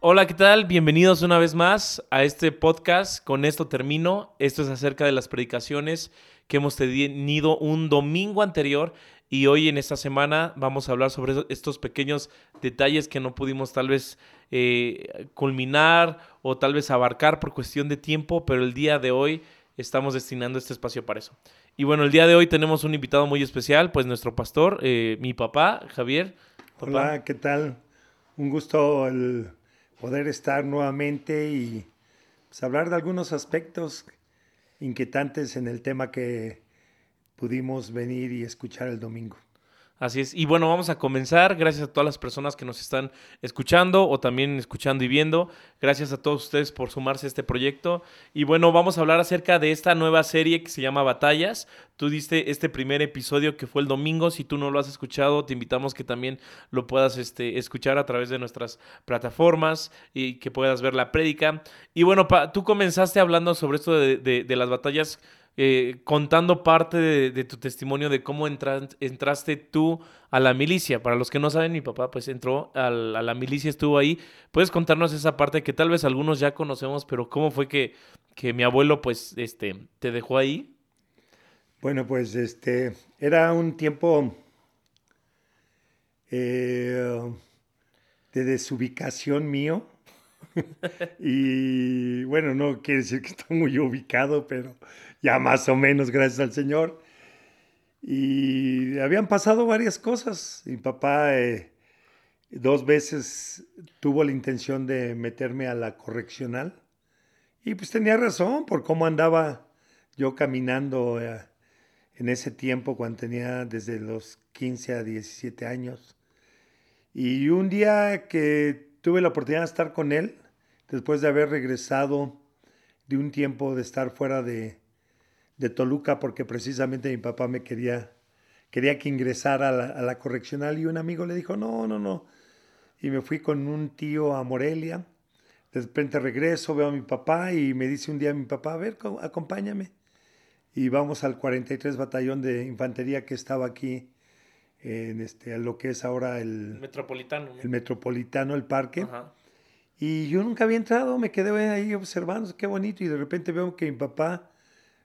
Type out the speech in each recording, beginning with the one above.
Hola, ¿qué tal? Bienvenidos una vez más a este podcast. Con esto termino. Esto es acerca de las predicaciones que hemos tenido un domingo anterior y hoy en esta semana vamos a hablar sobre estos pequeños detalles que no pudimos tal vez eh, culminar o tal vez abarcar por cuestión de tiempo, pero el día de hoy estamos destinando este espacio para eso. Y bueno, el día de hoy tenemos un invitado muy especial, pues nuestro pastor, eh, mi papá, Javier. Hola, ¿qué tal? Un gusto el poder estar nuevamente y pues, hablar de algunos aspectos inquietantes en el tema que pudimos venir y escuchar el domingo. Así es. Y bueno, vamos a comenzar. Gracias a todas las personas que nos están escuchando o también escuchando y viendo. Gracias a todos ustedes por sumarse a este proyecto. Y bueno, vamos a hablar acerca de esta nueva serie que se llama Batallas. Tú diste este primer episodio que fue el domingo. Si tú no lo has escuchado, te invitamos que también lo puedas este, escuchar a través de nuestras plataformas y que puedas ver la prédica. Y bueno, tú comenzaste hablando sobre esto de, de las batallas eh, contando parte de, tu testimonio de cómo entraste tú a la milicia. Para los que no saben, mi papá pues entró a la, milicia, estuvo ahí. ¿Puedes contarnos esa parte que tal vez algunos ya conocemos, pero cómo fue que, que mi abuelo pues este, te dejó ahí? Bueno, pues este era un tiempo eh, de desubicación mío. y bueno, no quiere decir que estoy muy ubicado, pero ya más o menos, gracias al Señor. Y habían pasado varias cosas. Mi papá eh, dos veces tuvo la intención de meterme a la correccional. Y pues tenía razón por cómo andaba yo caminando eh, en ese tiempo cuando tenía desde los 15 a 17 años. Y un día que tuve la oportunidad de estar con él, después de haber regresado de un tiempo de estar fuera de, de Toluca porque precisamente mi papá me quería, quería que ingresara a la, correccional y un amigo le dijo, no, no, no. Y me fui con un tío a Morelia. De repente regreso, veo a mi papá y me dice un día mi papá, a ver, acompáñame. Y vamos al 43 Batallón de Infantería que estaba aquí en este, lo que es ahora el... Metropolitano. El Metropolitano, el parque. Y yo nunca había entrado, me quedé ahí observando, qué bonito. Y de repente veo que mi papá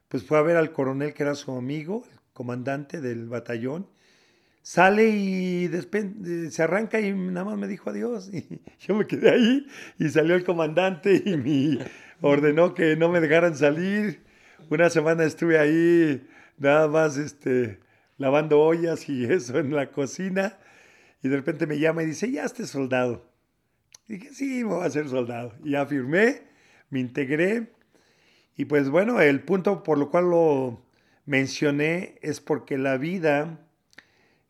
pues fue a ver al coronel que era su amigo, el comandante del batallón. Sale y se arranca y nada más me dijo adiós. Y yo me quedé ahí y salió el comandante y me ordenó que no me dejaran salir. Una semana estuve ahí nada más este, lavando ollas y eso en la cocina. Y de repente me llama y dice, ya esté soldado. Y dije, sí, voy a ser soldado. Y ya firmé, me integré y pues bueno, el punto por lo cual lo mencioné es porque la vida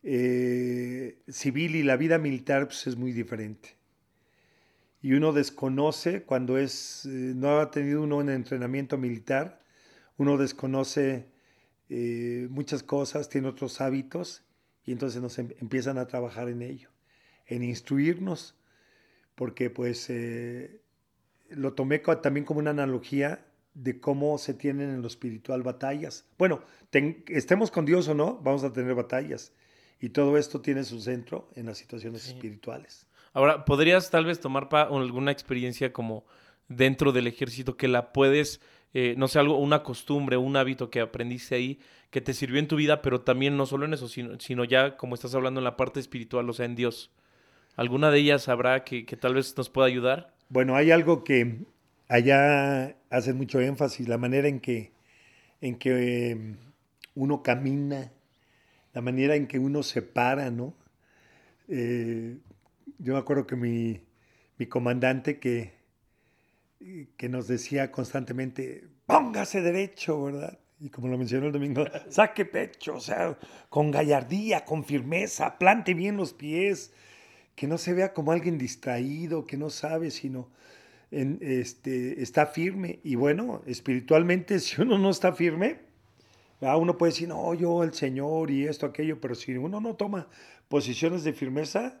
eh, civil y la vida militar pues, es muy diferente. Y uno desconoce cuando es, eh, no ha tenido uno un entrenamiento militar, uno desconoce eh, muchas cosas, tiene otros hábitos y entonces nos em, empiezan a trabajar en ello, en instruirnos, porque pues lo tomé también como una analogía de cómo se tienen en lo espiritual batallas. Bueno, estemos con Dios o no, vamos a tener batallas. Y todo esto tiene su centro en las situaciones espirituales. Ahora, ¿podrías tal vez tomar alguna experiencia como dentro del ejército que la puedes, eh, no sé, algo, una costumbre, un hábito que aprendiste ahí, que te sirvió en tu vida, pero también no solo en eso, sino, sino ya como estás hablando en la parte espiritual, o sea, en Dios? ¿Alguna de ellas habrá que, que tal vez nos pueda ayudar? Bueno, hay algo que allá hacen mucho énfasis la manera en que, en que uno camina, la manera en que uno se para, ¿no? Eh, yo me acuerdo que mi, comandante que, que nos decía constantemente, póngase derecho, ¿verdad? Y como lo mencionó el domingo, saque pecho, o sea, con gallardía, con firmeza, plante bien los pies, que no se vea como alguien distraído, que no sabe, sino este, está firme. Y bueno, espiritualmente, si uno no está firme, uno puede decir, no, yo el Señor y esto, aquello, pero si uno no toma posiciones de firmeza,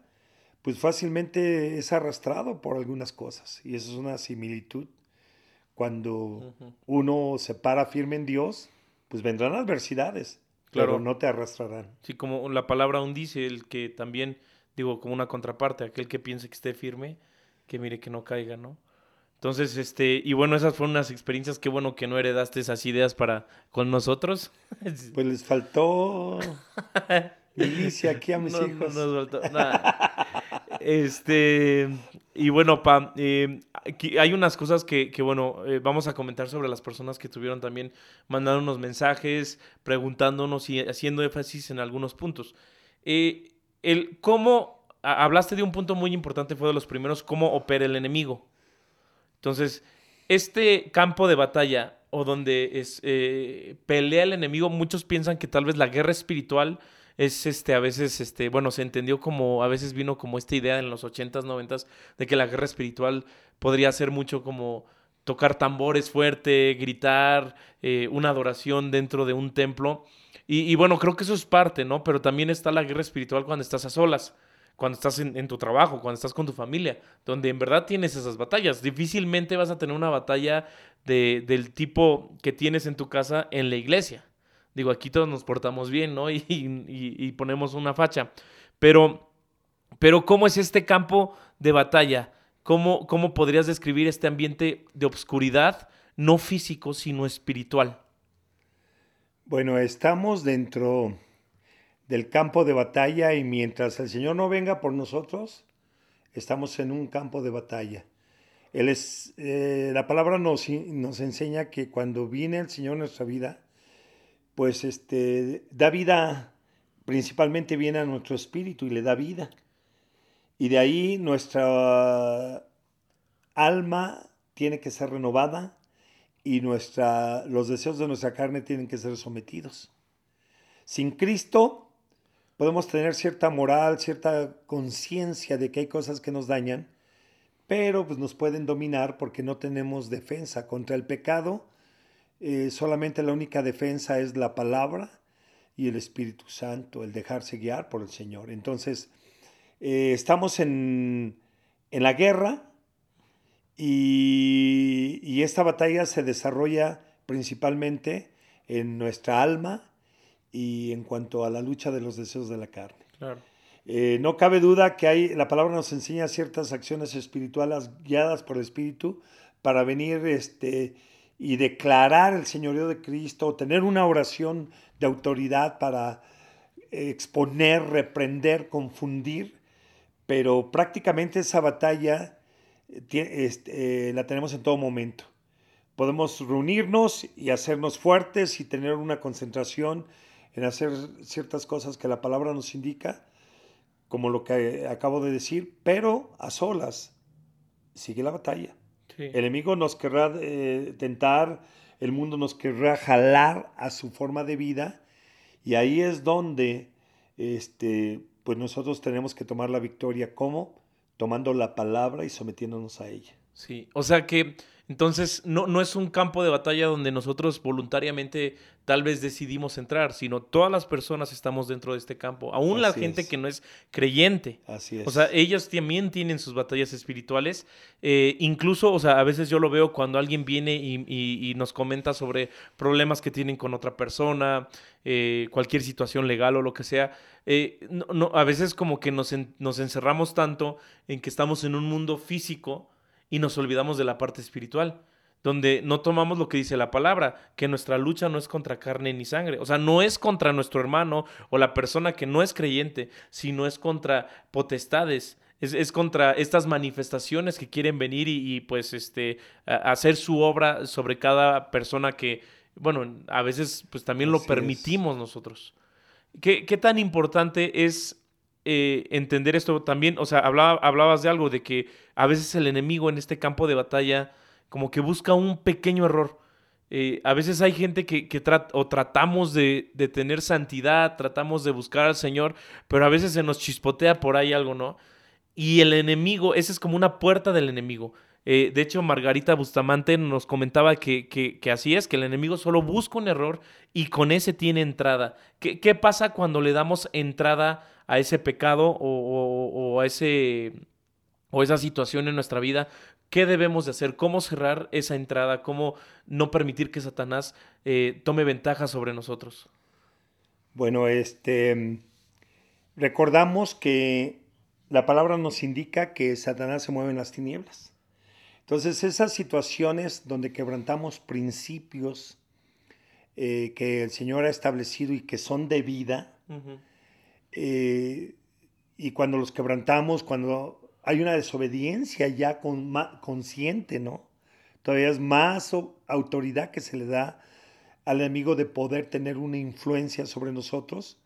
pues fácilmente es arrastrado por algunas cosas. Y eso es una similitud. Cuando uno se para firme en Dios, pues vendrán adversidades, claro. pero no te arrastrarán. Sí, como la palabra aún dice, el que también, digo, como una contraparte, aquel que piense que esté firme, que mire que no caiga, ¿no? Entonces, este, y bueno, esas fueron unas experiencias, qué bueno que no heredaste esas ideas para con nosotros. Pues les faltó milicia aquí a mis hijos. No, nos faltó nada. Este, y bueno, pa, eh, hay unas cosas que, que bueno, eh, vamos a comentar sobre las personas que tuvieron también mandando unos mensajes, preguntándonos y haciendo énfasis en algunos puntos. Eh, el cómo, hablaste de un punto muy importante, fue de los primeros, cómo opera el enemigo. Entonces, este campo de batalla o donde es, eh, pelea el enemigo, muchos piensan que tal vez la guerra espiritual es este a veces este bueno se entendió como a veces vino como esta idea en los 80s 90s de que la guerra espiritual podría ser mucho como tocar tambores fuerte gritar eh, una adoración dentro de un templo y, y, bueno creo que eso es parte no pero también está la guerra espiritual cuando estás a solas cuando estás en, tu trabajo, cuando estás con tu familia, donde en verdad tienes esas batallas. Difícilmente vas a tener una batalla de, del tipo que tienes en tu casa en la iglesia. Digo, aquí todos nos portamos bien, ¿no? Y, y, ponemos una facha. Pero, pero, ¿cómo es este campo de batalla? ¿Cómo, ¿Cómo podrías describir este ambiente de obscuridad, no físico, sino espiritual? Bueno, estamos dentro del campo de batalla y mientras el Señor no venga por nosotros, estamos en un campo de batalla. Él es, eh, la palabra nos, nos, enseña que cuando viene el Señor en nuestra vida, pues este, da vida, principalmente viene a nuestro espíritu y le da vida. Y de ahí nuestra alma tiene que ser renovada y nuestra, los deseos de nuestra carne tienen que ser sometidos. Sin Cristo podemos tener cierta moral, cierta conciencia de que hay cosas que nos dañan, pero pues nos pueden dominar porque no tenemos defensa contra el pecado. Eh, solamente la única defensa es la palabra y el Espíritu Santo, el dejarse guiar por el Señor. Entonces, eh, estamos en, en, la guerra y, y esta batalla se desarrolla principalmente en nuestra alma, y en cuanto a la lucha de los deseos de la carne. Eh, no cabe duda que hay, la palabra nos enseña ciertas acciones espirituales guiadas por el Espíritu para venir este, y declarar el señorío de Cristo, tener una oración de autoridad para exponer, reprender, confundir, pero prácticamente esa batalla eh, este, la tenemos en todo momento. Podemos reunirnos y hacernos fuertes y tener una concentración en hacer ciertas cosas que la palabra nos indica, como lo que acabo de decir, pero a solas sigue la batalla. El enemigo nos querrá eh, tentar, el mundo nos querrá jalar a su forma de vida y ahí es donde este, pues nosotros tenemos que tomar la victoria. Como tomando la palabra y sometiéndonos a ella. Sí, o sea que entonces, no, no es un campo de batalla donde nosotros voluntariamente tal vez decidimos entrar, sino todas las personas estamos dentro de este campo, aún la gente que no es creyente. Así es. O sea, ellos también tienen sus batallas espirituales. Eh, incluso, o sea, a veces yo lo veo cuando alguien viene y, nos comenta sobre problemas que tienen con otra persona, eh, cualquier situación legal o lo que sea. Eh, no, a veces como que nos, nos encerramos tanto en que estamos en un mundo físico y nos olvidamos de la parte espiritual, donde no tomamos lo que dice la palabra, que nuestra lucha no es contra carne ni sangre, o sea, no es contra nuestro hermano o la persona que no es creyente, sino es contra potestades, es, contra estas manifestaciones que quieren venir y, pues este, hacer su obra sobre cada persona que, bueno, a veces pues también lo permitimos nosotros. ¿Qué, ¿Qué tan importante es eh, entender esto también, o sea, hablabas de algo, de que a veces el enemigo en este campo de batalla como que busca un pequeño error. Eh, a veces hay gente que, que o tratamos de, de, tener santidad, tratamos de buscar al Señor, pero a veces se nos chispotea por ahí algo, ¿no? Y el enemigo, esa es como una puerta del enemigo. Eh, de hecho, Margarita Bustamante nos comentaba que, que, así es, que el enemigo solo busca un error y con ese tiene entrada. ¿Qué, qué pasa cuando le damos entrada a ese pecado o, a ese, o esa situación en nuestra vida, ¿qué debemos de hacer? ¿Cómo cerrar esa entrada? ¿Cómo no permitir que Satanás eh, tome ventaja sobre nosotros? Bueno, este, recordamos que la palabra nos indica que Satanás se mueve en las tinieblas. Entonces, esas situaciones donde quebrantamos principios eh, que el Señor ha establecido y que son de vida, eh, y cuando los quebrantamos, cuando hay una desobediencia ya con, consciente, ¿no? Todavía es más autoridad que se le da al enemigo de poder tener una influencia sobre nosotros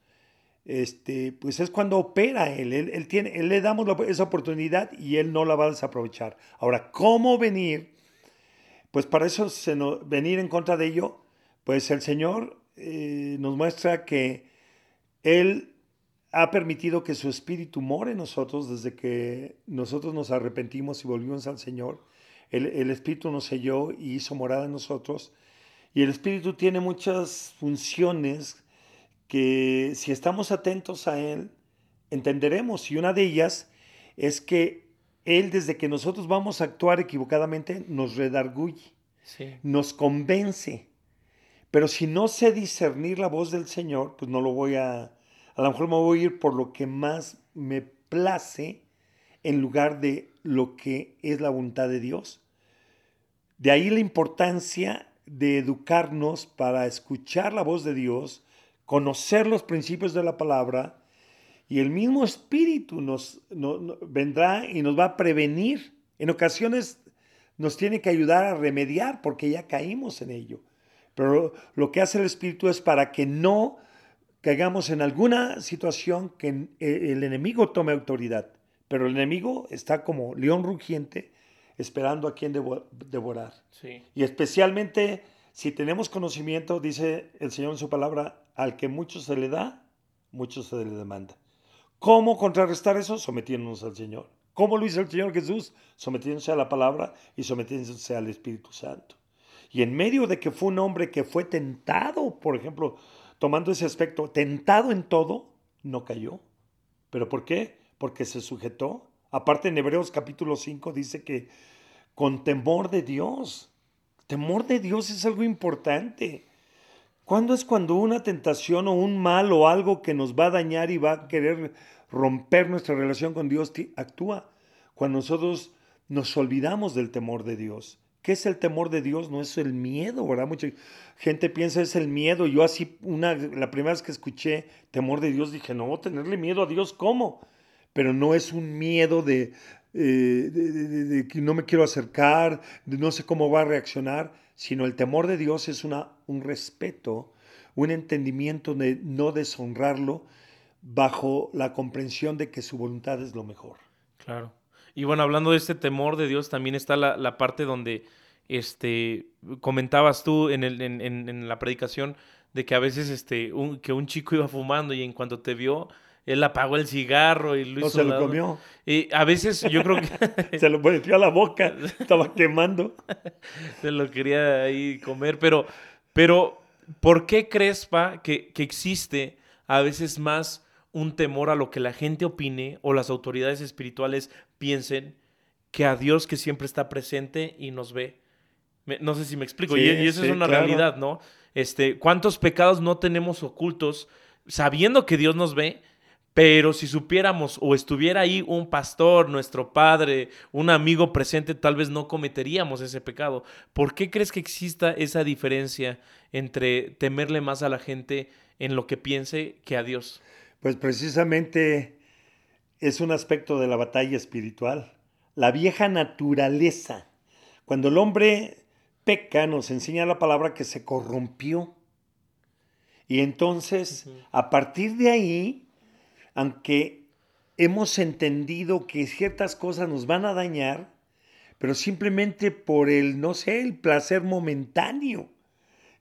este, pues es cuando opera él. Él, tiene, él le damos esa oportunidad y él no la va a desaprovechar. Ahora, ¿cómo venir? Pues para eso, se venir en contra de ello, pues el Señor eh, nos muestra que Él ha permitido que su espíritu more en nosotros desde que nosotros nos arrepentimos y volvimos al Señor. El, el espíritu nos selló y hizo morada en nosotros. Y el espíritu tiene muchas funciones que si estamos atentos a Él, entenderemos. Y una de ellas es que Él, desde que nosotros vamos a actuar equivocadamente, nos redarguye, nos convence. Pero si no sé discernir la voz del Señor, pues no lo voy a... A lo mejor me voy a ir por lo que más me place en lugar de lo que es la voluntad de Dios. De ahí la importancia de educarnos para escuchar la voz de Dios, conocer los principios de la palabra y el mismo Espíritu nos, vendrá y nos va a prevenir. En ocasiones nos tiene que ayudar a remediar porque ya caímos en ello. Pero lo que hace el Espíritu es para que no caigamos en alguna situación que el enemigo tome autoridad. Pero el enemigo está como león rugiente esperando a quien devorar. Y especialmente si tenemos conocimiento, dice el Señor en su palabra, al que mucho se le da, mucho se le demanda. ¿Cómo contrarrestar eso? Sometiéndonos al Señor. ¿Cómo lo hizo el Señor Jesús? Sometiéndose a la palabra y sometiéndose al Espíritu Santo. Y en medio de que fue un hombre que fue tentado, por ejemplo, tomando ese aspecto, tentado en todo, no cayó. ¿Pero por qué? Porque se sujetó. Aparte en Hebreos capítulo 5 dice que con temor de Dios. Temor de Dios es algo importante. ¿Cuándo es cuando una tentación o un mal o algo que nos va a dañar y va a querer romper nuestra relación con Dios actúa? Cuando nosotros nos olvidamos del temor de Dios. ¿Qué es el temor de Dios? No es el miedo, ¿verdad? Mucha gente piensa es el miedo. Yo así, una, la primera vez que escuché temor de Dios, dije, no, tenerle miedo a Dios, ¿cómo? Pero no es un miedo de, eh, que no me quiero acercar, de no sé cómo va a reaccionar sino el temor de Dios es una, un respeto, un entendimiento de no deshonrarlo bajo la comprensión de que su voluntad es lo mejor. Claro. Y bueno, hablando de este temor de Dios, también está la, parte donde este, comentabas tú en, el, en, la predicación de que a veces este, que un chico iba fumando y en cuanto te vio, él apagó el cigarro y lo. No se lo comió. Y a veces yo creo que. se lo metió a la boca, estaba quemando. se lo quería ahí comer. Pero, pero ¿por qué crees, Pa, que, que existe a veces más un temor a lo que la gente opine o las autoridades espirituales piensen que a Dios que siempre está presente y nos ve? no sé si me explico. y, eso es una realidad, ¿no? Este, ¿Cuántos pecados no tenemos ocultos sabiendo que Dios nos ve? Pero si supiéramos o estuviera ahí un pastor, nuestro padre, un amigo presente, tal vez no cometeríamos ese pecado. ¿Por qué crees que exista esa diferencia entre temerle más a la gente en lo que piense que a Dios? Pues precisamente es un aspecto de la batalla espiritual. La vieja naturaleza. Cuando el hombre peca, nos enseña la palabra que se corrompió. Y entonces, a partir de ahí, aunque hemos entendido que ciertas cosas nos van a dañar, pero simplemente por el, no sé, el placer momentáneo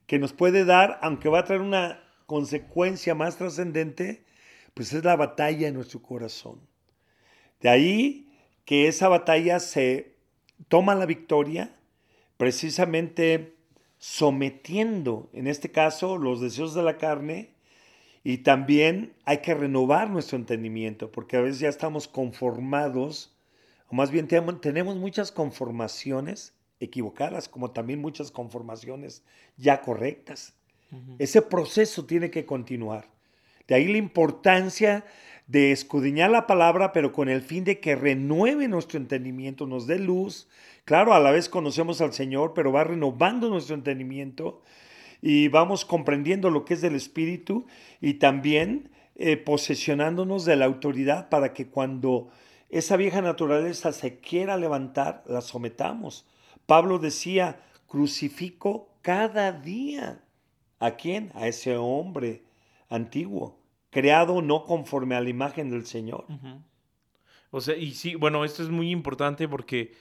que nos puede dar, aunque va a traer una consecuencia más trascendente, pues es la batalla en nuestro corazón. De ahí que esa batalla se toma la victoria precisamente sometiendo, en este caso, los deseos de la carne y también hay que renovar nuestro entendimiento, porque a veces ya estamos conformados, o más bien tenemos muchas conformaciones equivocadas, como también muchas conformaciones ya correctas. Ese proceso tiene que continuar. De ahí la importancia de escudriñar la palabra, pero con el fin de que renueve nuestro entendimiento, nos dé luz. Claro, a la vez conocemos al Señor, pero va renovando nuestro entendimiento y vamos comprendiendo lo que es del Espíritu y también eh, posesionándonos de la autoridad para que cuando esa vieja naturaleza se quiera levantar, la sometamos. Pablo decía, crucifico cada día. ¿A quién? A ese hombre antiguo creado no conforme a la imagen del Señor. O sea, y sí, bueno, esto es muy importante porque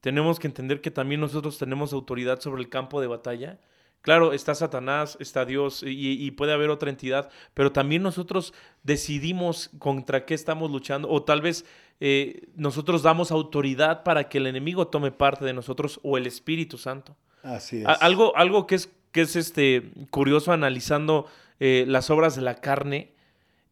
tenemos que entender que también nosotros tenemos autoridad sobre el campo de batalla. Claro, está Satanás, está Dios y, puede haber otra entidad, pero también nosotros decidimos contra qué estamos luchando o tal vez eh, nosotros damos autoridad para que el enemigo tome parte de nosotros o el Espíritu Santo. Así es. algo, algo que es, que es este, curioso analizando eh, las obras de la carne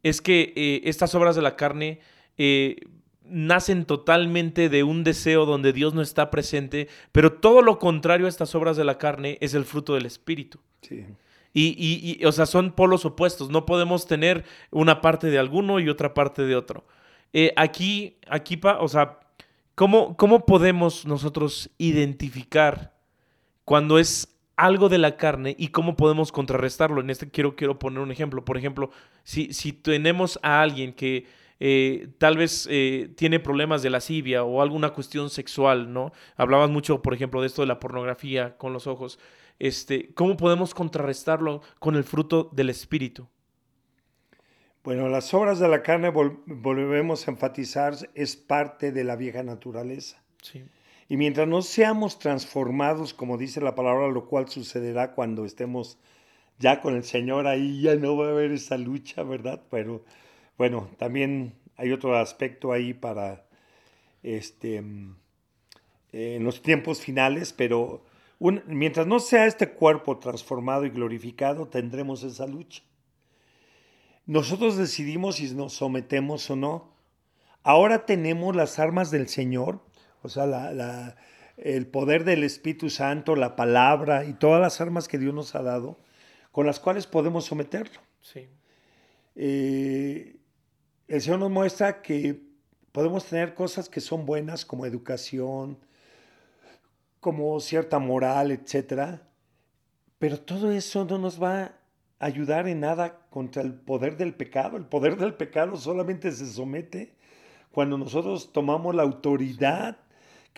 es que eh, estas obras de la carne eh, nacen totalmente de un deseo donde Dios no está presente, pero todo lo contrario a estas obras de la carne es el fruto del Espíritu. Sí. Y, o sea, son polos opuestos. No podemos tener una parte de alguno y otra parte de otro. Eh, aquí, aquí, o sea, ¿cómo, ¿cómo podemos nosotros identificar cuando es algo de la carne y cómo podemos contrarrestarlo. En este quiero, quiero poner un ejemplo. Por ejemplo, si, si tenemos a alguien que eh, tal vez eh, tiene problemas de lascivia o alguna cuestión sexual, ¿no? Hablabas mucho, por ejemplo, de esto de la pornografía con los ojos. Este, ¿Cómo podemos contrarrestarlo con el fruto del Espíritu? Bueno, las obras de la carne, volvemos a enfatizar, es parte de la vieja naturaleza. Sí. Y mientras no seamos transformados, como dice la palabra, lo cual sucederá cuando estemos ya con el Señor, ahí ya no va a haber esa lucha, ¿verdad? Pero bueno, también hay otro aspecto ahí para este en los tiempos finales, pero mientras no sea este cuerpo transformado y glorificado, tendremos esa lucha. Nosotros decidimos si nos sometemos o no. Ahora tenemos las armas del Señor o sea, la, el poder del Espíritu Santo, la palabra y todas las armas que Dios nos ha dado, con las cuales podemos someterlo. Sí. Eh, el Señor nos muestra que podemos tener cosas que son buenas como educación, como cierta moral, etc. Pero todo eso no nos va a ayudar en nada contra el poder del pecado. El poder del pecado solamente se somete cuando nosotros tomamos la autoridad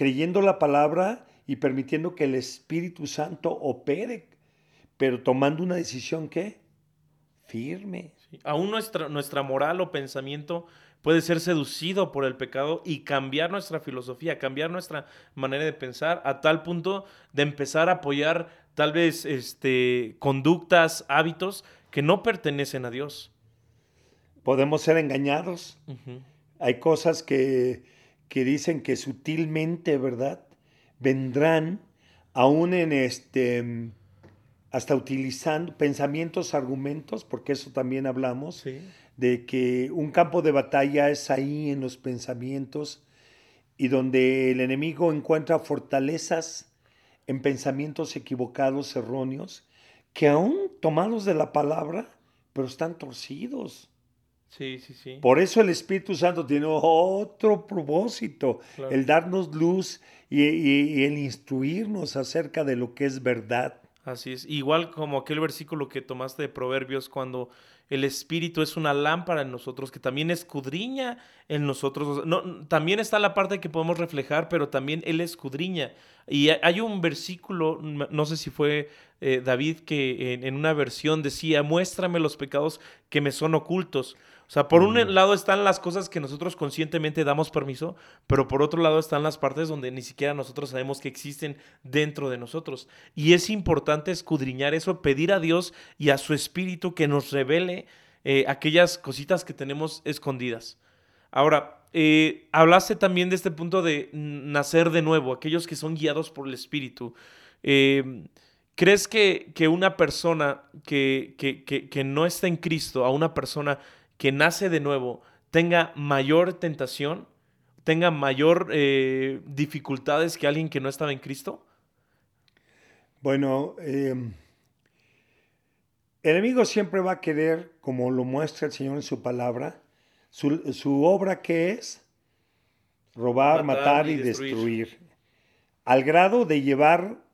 creyendo la palabra y permitiendo que el Espíritu Santo opere, pero tomando una decisión que firme. Aún nuestra, nuestra moral o pensamiento puede ser seducido por el pecado y cambiar nuestra filosofía, cambiar nuestra manera de pensar a tal punto de empezar a apoyar tal vez este, conductas, hábitos que no pertenecen a Dios. Podemos ser engañados. Hay cosas que que dicen que sutilmente, ¿verdad? Vendrán aún en este, hasta utilizando pensamientos, argumentos, porque eso también hablamos, de que un campo de batalla es ahí en los pensamientos y donde el enemigo encuentra fortalezas en pensamientos equivocados, erróneos, que aún tomados de la palabra, pero están torcidos. Sí, sí, sí. Por eso el Espíritu Santo tiene otro propósito, el darnos luz y, el instruirnos acerca de lo que es verdad. Así es. Igual como aquel versículo que tomaste de Proverbios cuando el Espíritu es una lámpara en nosotros, que también escudriña en nosotros. No, también está la parte que podemos reflejar, pero también Él escudriña. Y hay un versículo, no sé si fue eh, David, que en, una versión decía, muéstrame los pecados que me son ocultos. O sea, por un lado están las cosas que nosotros conscientemente damos permiso, pero por otro lado están las partes donde ni siquiera nosotros sabemos que existen dentro de nosotros. Y es importante escudriñar eso, pedir a Dios y a su Espíritu que nos revele eh, aquellas cositas que tenemos escondidas. Ahora, eh, hablaste también de este punto de nacer de nuevo, aquellos que son guiados por el Espíritu. Eh, ¿Crees que, una persona que, que, que, no está en Cristo, a una persona que nace de nuevo tenga mayor tentación, tenga mayor eh, dificultades que alguien que no estaba en Cristo? Bueno, em, el enemigo siempre va a querer, como lo muestra el Señor en su palabra, Su, obra qué es? Robar, matar, y, destruir. Al grado de llevar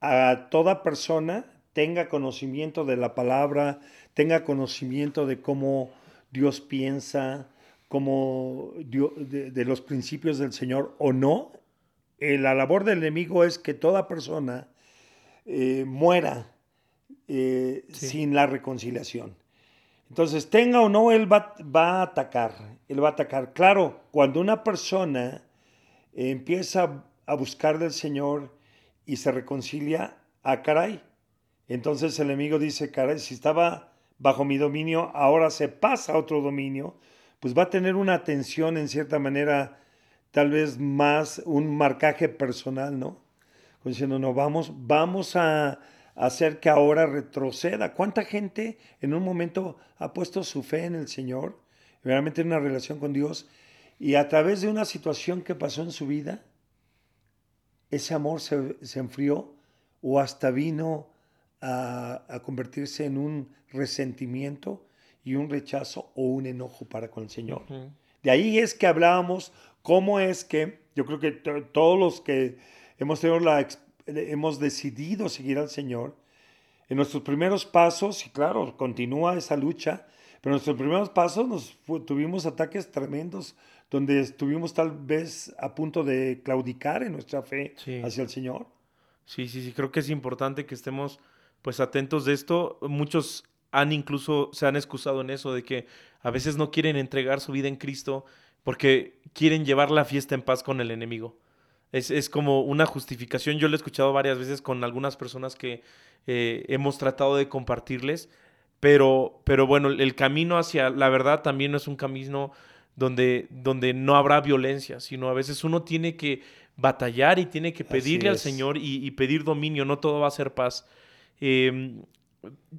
a toda persona tenga conocimiento de la palabra, tenga conocimiento de cómo Dios piensa, cómo de, los principios del Señor o no. Eh, la labor del enemigo es que toda persona eh, muera eh, sin la reconciliación. Entonces, tenga o no, él va, va, a atacar. Él va a atacar. Claro, cuando una persona empieza a buscar del Señor y se reconcilia, a ah, caray. Entonces el enemigo dice, caray, si estaba bajo mi dominio, ahora se pasa a otro dominio, pues va a tener una atención en cierta manera, tal vez más un marcaje personal, ¿no? diciendo, no, vamos, vamos a hacer que ahora retroceda. ¿Cuánta gente en un momento ha puesto su fe en el Señor, realmente en una relación con Dios, y a través de una situación que pasó en su vida, ese amor se, enfrió o hasta vino a, convertirse en un resentimiento y un rechazo o un enojo para con el Señor. De ahí es que hablábamos cómo es que yo creo que todos los que hemos, tenido la, hemos decidido seguir al Señor, en nuestros primeros pasos, y claro, continúa esa lucha, pero en nuestros primeros pasos nos tuvimos ataques tremendos donde estuvimos tal vez a punto de claudicar en nuestra fe hacia el Señor. Sí, sí, sí, creo que es importante que estemos pues atentos de esto. Muchos han incluso se han excusado en eso de que a veces no quieren entregar su vida en Cristo porque quieren llevar la fiesta en paz con el enemigo. Es, como una justificación. Yo lo he escuchado varias veces con algunas personas que eh, hemos tratado de compartirles, pero, pero bueno, el camino hacia la verdad también no es un camino donde, donde no habrá violencia, sino a veces uno tiene que batallar y tiene que pedirle al Señor y, pedir dominio, no todo va a ser paz. Em,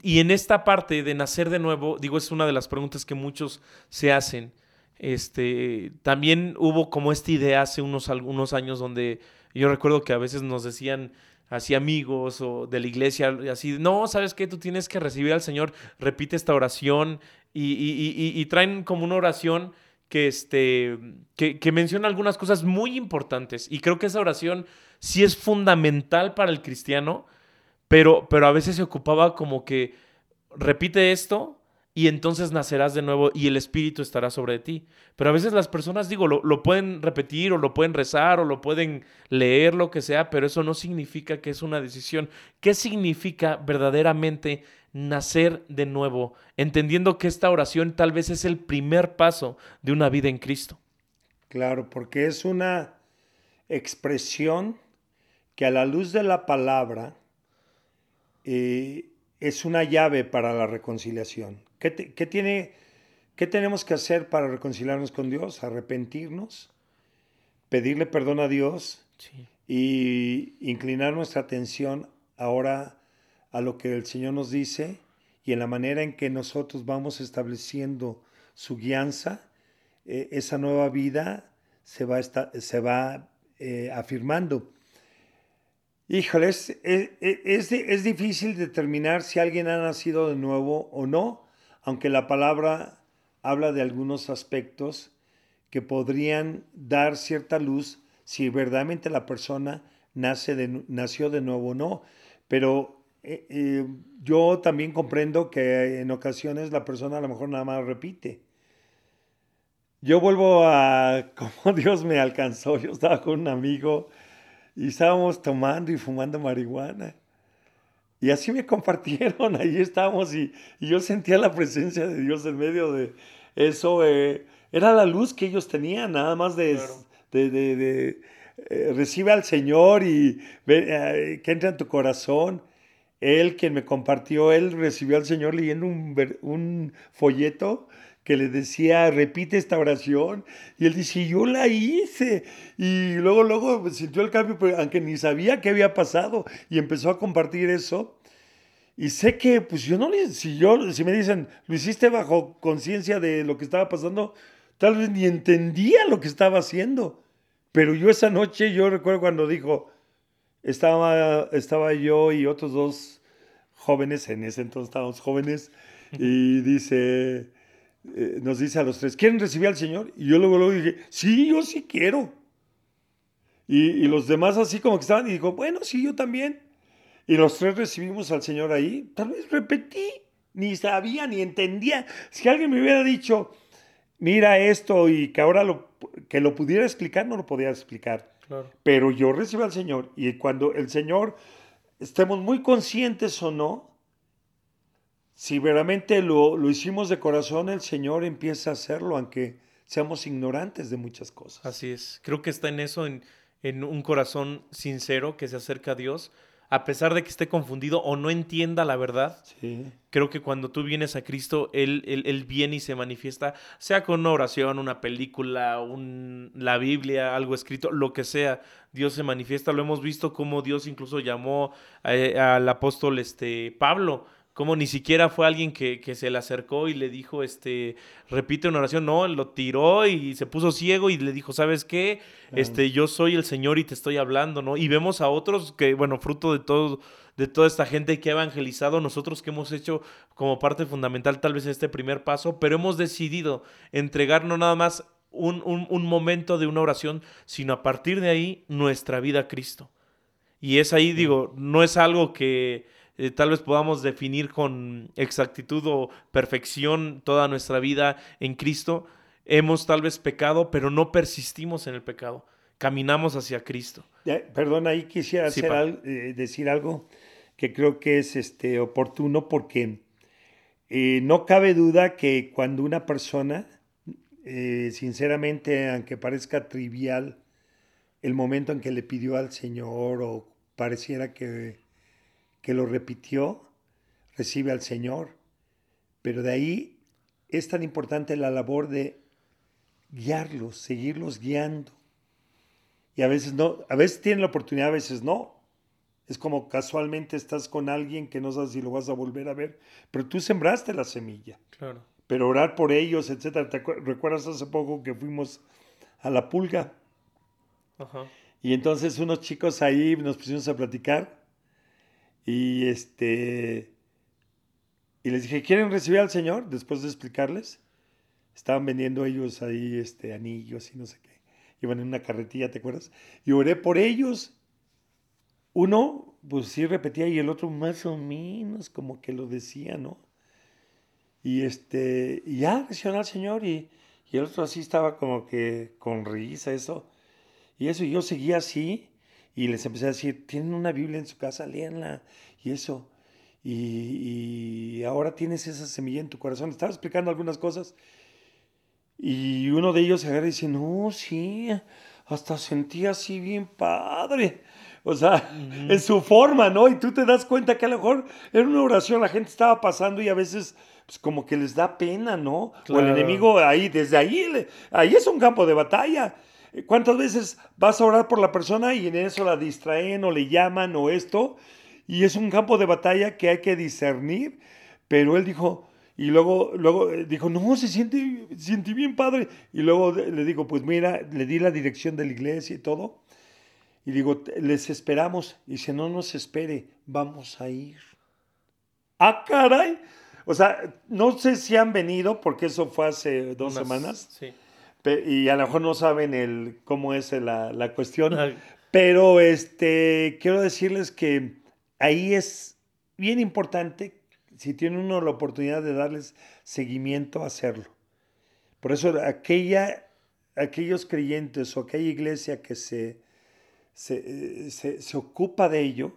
y en esta parte de nacer de nuevo, digo, es una de las preguntas que muchos se hacen. Este, también hubo como esta idea hace unos, algunos años donde yo recuerdo que a veces nos decían así amigos o de la iglesia, así, no, ¿sabes qué? Tú tienes que recibir al Señor, repite esta oración y, y traen como una oración que, este, que, menciona algunas cosas muy importantes. Y creo que esa oración sí es fundamental para el cristiano, pero, pero a veces se ocupaba como que repite esto y entonces nacerás de nuevo y el Espíritu estará sobre ti. Pero a veces las personas, digo, lo, lo, pueden repetir o lo pueden rezar o lo pueden leer, lo que sea, pero eso no significa que es una decisión. ¿Qué significa verdaderamente nacer de nuevo, entendiendo que esta oración tal vez es el primer paso de una vida en Cristo. Claro, porque es una expresión que a la luz de la palabra eh, es una llave para la reconciliación. ¿Qué, tiene, ¿Qué tenemos que hacer para reconciliarnos con Dios? Arrepentirnos, pedirle perdón a Dios y inclinar nuestra atención ahora a lo que el Señor nos dice y en la manera en que nosotros vamos estableciendo su guianza, eh, esa nueva vida se va, se va eh, afirmando. Híjoles, es, es, difícil determinar si alguien ha nacido de nuevo o no, aunque la palabra habla de algunos aspectos que podrían dar cierta luz si verdaderamente la persona nace de, nació de nuevo o no. Pero eh, eh, yo también comprendo que en ocasiones la persona a lo mejor nada más repite. Yo vuelvo a cómo Dios me alcanzó. Yo estaba con un amigo y estábamos tomando y fumando marihuana. Y así me compartieron, ahí estábamos y, yo sentía la presencia de Dios en medio de eso. Eh, era la luz que ellos tenían, nada más de, de, recibe al Señor y que entra en tu corazón. Él, quien me compartió, él recibió al Señor leyendo un, folleto que le decía, repite esta oración. Y él dice, yo la hice. Y luego, luego sintió el cambio, pero aunque ni sabía qué había pasado. Y empezó a compartir eso. Y sé que, pues yo no le, si yo, si me dicen, lo hiciste bajo conciencia de lo que estaba pasando, tal vez ni entendía lo que estaba haciendo. Pero yo esa noche, yo recuerdo cuando dijo, estaba, estaba yo y otros dos jóvenes, en ese entonces estábamos jóvenes, y dice, eh, nos dice a los tres, ¿quieren recibir al Señor? Y yo luego, luego dije, sí, yo sí quiero. Y, los demás así como que estaban y dijo, bueno, sí, yo también. Y los tres recibimos al Señor ahí. Tal vez repetí, ni sabía, ni entendía. Si alguien me hubiera dicho, mira esto y que ahora lo, que lo pudiera explicar, no lo podía explicar. Pero yo recibí al Señor y cuando el Señor, estemos muy conscientes o no, si realmente lo, lo hicimos de corazón, el Señor empieza a hacerlo, aunque seamos ignorantes de muchas cosas. Así es. Creo que está en eso, en en un corazón sincero que se acerca a Dios, a pesar de que esté confundido o no entienda la verdad. Creo que cuando tú vienes a Cristo, él, él, viene y se manifiesta, sea con una oración, una película, un, la Biblia, algo escrito, lo que sea. Dios se manifiesta. Lo hemos visto como Dios incluso llamó eh, al apóstol este, Pablo como ni siquiera fue alguien que, se le acercó y le dijo, este, repite una oración, no, lo tiró y se puso ciego y le dijo, ¿sabes qué? Este, yo soy el Señor y te estoy hablando, ¿no? Y vemos a otros que, bueno, fruto de todo, de toda esta gente que ha evangelizado, nosotros que hemos hecho como parte fundamental tal vez este primer paso, pero hemos decidido entregar no nada más un, un momento de una oración, sino a partir de ahí nuestra vida a Cristo. Y es ahí, digo, no es algo que eh, tal vez podamos definir con exactitud o perfección toda nuestra vida en Cristo, hemos tal vez pecado, pero no persistimos en el pecado. Caminamos hacia Cristo. perdón, ahí quisiera eh, decir algo que creo que es este, oportuno porque eh, no cabe duda que cuando una persona, sinceramente, aunque parezca trivial, el momento en que le pidió al Señor o pareciera que que lo repitió, recibe al Señor. Pero de ahí es tan importante la labor de guiarlos, seguirlos guiando. Y a veces no, a veces tienen la oportunidad, a veces no. Es como casualmente estás con alguien que no sabes si lo vas a volver a ver, pero tú sembraste la semilla. Claro. Pero orar por ellos, etcétera. ¿Te recuerdas hace poco que fuimos a la pulga? Ajá. Y entonces unos chicos ahí nos pusimos a platicar y este y les dije, ¿quieren recibir al Señor? Después de explicarles. Estaban vendiendo ellos ahí este, anillos y no sé qué. Iban en una carretilla, ¿te acuerdas? Y oré por ellos. Uno, pues sí repetía, y el otro más o menos como que lo decía, ¿no? Y este, y ya recibieron al Señor y, y el otro así estaba como que con risa, eso. Y eso, y yo seguía así. Y les empecé a decir, tienen una Biblia en su casa, léanla. Y eso. Y, ahora tienes esa semilla en tu corazón. Estaba explicando algunas cosas. Y uno de ellos se agarra y dice, no, sí, hasta sentí así bien padre. O sea, en su forma, ¿no? Y tú te das cuenta que a lo mejor en una oración la gente estaba pasando y a veces pues como que les da pena, ¿no? O el enemigo ahí, desde ahí, ahí es un campo de batalla. ¿Cuántas veces vas a orar por la persona y en eso la distraen o le llaman o esto? Y es un campo de batalla que hay que discernir. Pero él dijo, y luego, luego eh, dijo, no, se siente, siente bien padre. Y luego le digo, pues mira, le di la dirección de la iglesia y todo. Y digo, les esperamos. Y si no nos espere, vamos a ir. Ah, caray. O sea, no sé si han venido, porque eso fue hace dos semanas. Sí y a lo mejor no saben el, cómo es la, la cuestión, pero este, quiero decirles que ahí es bien importante, si tiene uno la oportunidad de darles seguimiento, hacerlo. Por eso aquella, aquellos creyentes o aquella iglesia que se, se, se, se ocupa de ello,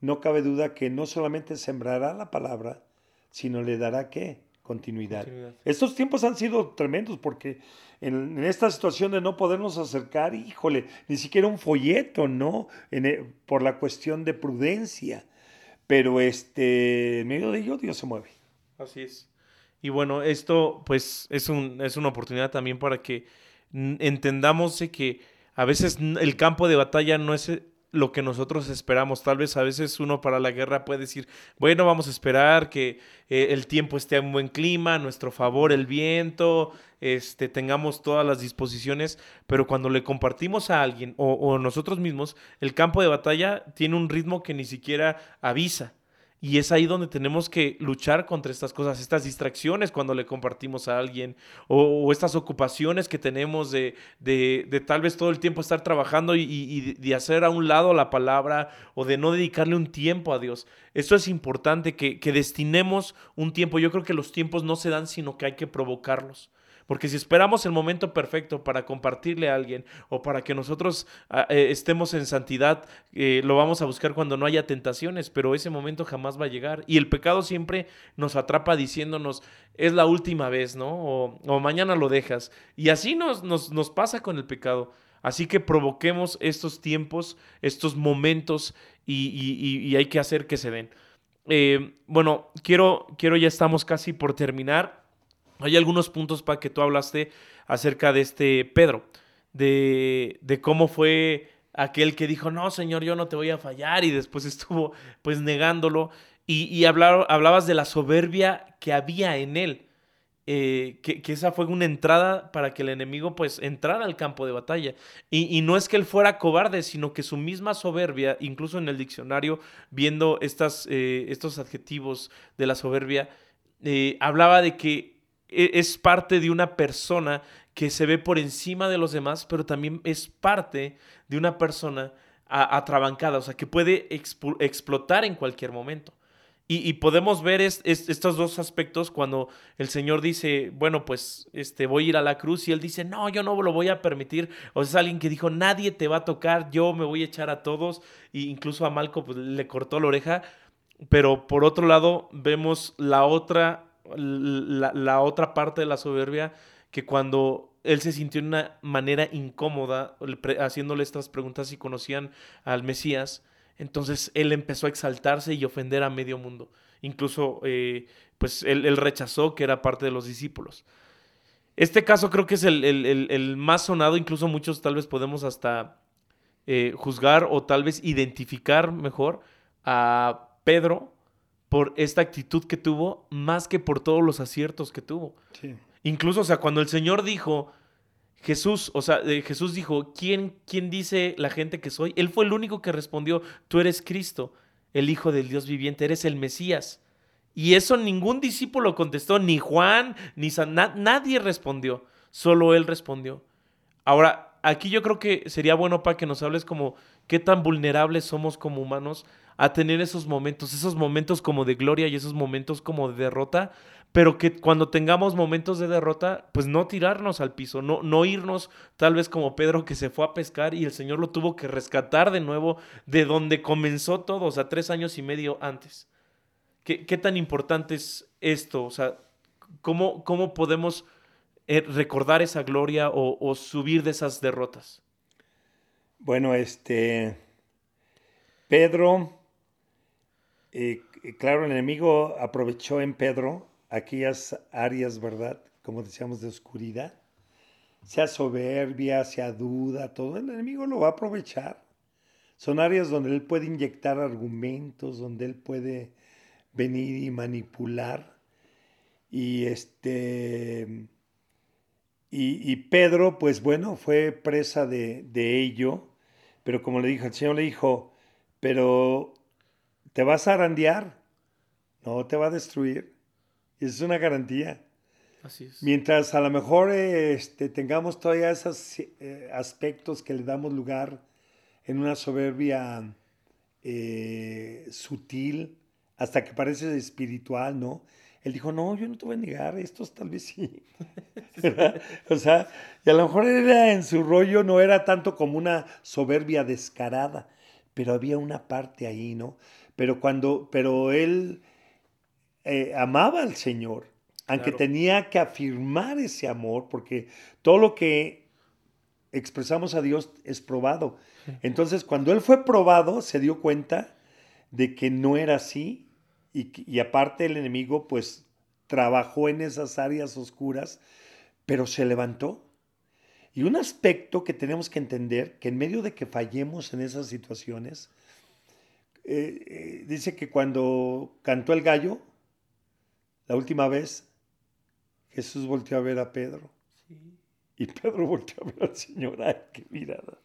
no cabe duda que no solamente sembrará la palabra, sino le dará qué? Continuidad. Estos tiempos han sido tremendos porque en, esta situación de no podernos acercar, híjole, ni siquiera un folleto, ¿no? E, por la cuestión de prudencia. Pero este, en medio de ello Dios se mueve. Así es. Y bueno, esto pues es, un, es una oportunidad también para que entendamos que a veces el campo de batalla no es lo que nosotros esperamos. Tal vez a veces uno para la guerra puede decir, bueno, vamos a esperar que eh, el tiempo esté en buen clima, a nuestro favor el viento, este, tengamos todas las disposiciones, pero cuando le compartimos a alguien o, nosotros mismos, el campo de batalla tiene un ritmo que ni siquiera avisa. Y es ahí donde tenemos que luchar contra estas cosas, estas distracciones cuando le compartimos a alguien o, estas ocupaciones que tenemos de, de, tal vez todo el tiempo estar trabajando y, de hacer a un lado la palabra o de no dedicarle un tiempo a Dios. Esto es importante, que, que destinemos un tiempo. Yo creo que los tiempos no se dan, sino que hay que provocarlos. Porque si esperamos el momento perfecto para compartirle a alguien o para que nosotros ah, eh, estemos en santidad, eh, lo vamos a buscar cuando no haya tentaciones, pero ese momento jamás va a llegar. Y el pecado siempre nos atrapa diciéndonos, es la última vez, ¿no? O, mañana lo dejas. Y así nos, nos, pasa con el pecado. Así que provoquemos estos tiempos, estos momentos y, hay que hacer que se den. Eh, bueno, quiero, quiero, ya estamos casi por terminar. Hay algunos puntos para que tú hablaste acerca de este Pedro, de, de cómo fue aquel que dijo, no, Señor, yo no te voy a fallar, y después estuvo pues negándolo, y, hablabas de la soberbia que había en él, eh, que, esa fue una entrada para que el enemigo pues entrara al campo de batalla. Y, no es que él fuera cobarde, sino que su misma soberbia, incluso en el diccionario, viendo estas, eh, estos adjetivos de la soberbia, eh, hablaba de que es parte de una persona que se ve por encima de los demás, pero también es parte de una persona atrabancada, o sea, que puede explotar en cualquier momento. Y, podemos ver estos dos aspectos cuando el Señor dice, bueno, pues este, voy a ir a la cruz y Él dice, no, yo no lo voy a permitir. O sea, es alguien que dijo, nadie te va a tocar, yo me voy a echar a todos. E incluso a Malco pues, le cortó la oreja. Pero por otro lado, vemos la otra la, otra parte de la soberbia, que cuando él se sintió de una manera incómoda haciéndole estas preguntas si conocían al Mesías, entonces él empezó a exaltarse y ofender a medio mundo. Incluso, eh, pues él, rechazó que era parte de los discípulos. Este caso creo que es el, más sonado, incluso muchos tal vez podemos hasta eh, juzgar o tal vez identificar mejor a Pedro por esta actitud que tuvo más que por todos los aciertos que tuvo. Incluso, o sea, cuando el Señor dijo, Jesús, o sea, eh, Jesús dijo, ¿quién, ¿quién dice la gente que soy? Él fue el único que respondió, tú eres Cristo, el Hijo del Dios viviente, eres el Mesías. Y eso ningún discípulo contestó, ni Juan, ni San, nadie respondió, solo él respondió. Ahora, aquí yo creo que sería bueno para que nos hables como qué tan vulnerables somos como humanos a tener esos momentos, esos momentos como de gloria y esos momentos como de derrota, pero que cuando tengamos momentos de derrota, pues no tirarnos al piso, no, no irnos tal vez como Pedro que se fue a pescar y el Señor lo tuvo que rescatar de nuevo de donde comenzó todo, o sea, tres años y medio antes. ¿Qué, qué tan importante es esto? O sea, ¿cómo, cómo podemos eh, recordar esa gloria o, o subir de esas derrotas? Bueno, este, Pedro eh, claro, el enemigo aprovechó en Pedro aquellas áreas, ¿verdad? Como decíamos, de oscuridad, sea soberbia, sea duda, todo el enemigo lo va a aprovechar. Son áreas donde él puede inyectar argumentos, donde él puede venir y manipular. Y este. Y, Pedro, pues bueno, fue presa de, de ello. Pero como le dijo, el Señor le dijo, pero ¿Te vas a arandear? No, te va a destruir. Y es una garantía. Así es. Mientras a lo mejor este, tengamos todavía esos eh, aspectos que le damos lugar en una soberbia eh, sutil, hasta que parece espiritual, ¿no? Él dijo, no, yo no te voy a negar, estos tal vez sí. o sea, y a lo mejor era en su rollo, no era tanto como una soberbia descarada, pero había una parte ahí, ¿no? Pero cuando, pero él eh, amaba al Señor, aunque tenía que afirmar ese amor, porque todo lo que expresamos a Dios es probado. Entonces, cuando él fue probado, se dio cuenta de que no era así y, y aparte el enemigo pues trabajó en esas áreas oscuras, pero se levantó. Y un aspecto que tenemos que entender, que en medio de que fallemos en esas situaciones, eh, dice que cuando cantó el gallo, la última vez, Jesús volteó a ver a Pedro. Y Pedro volteó a ver al Señor. ¡Ay, qué mirada!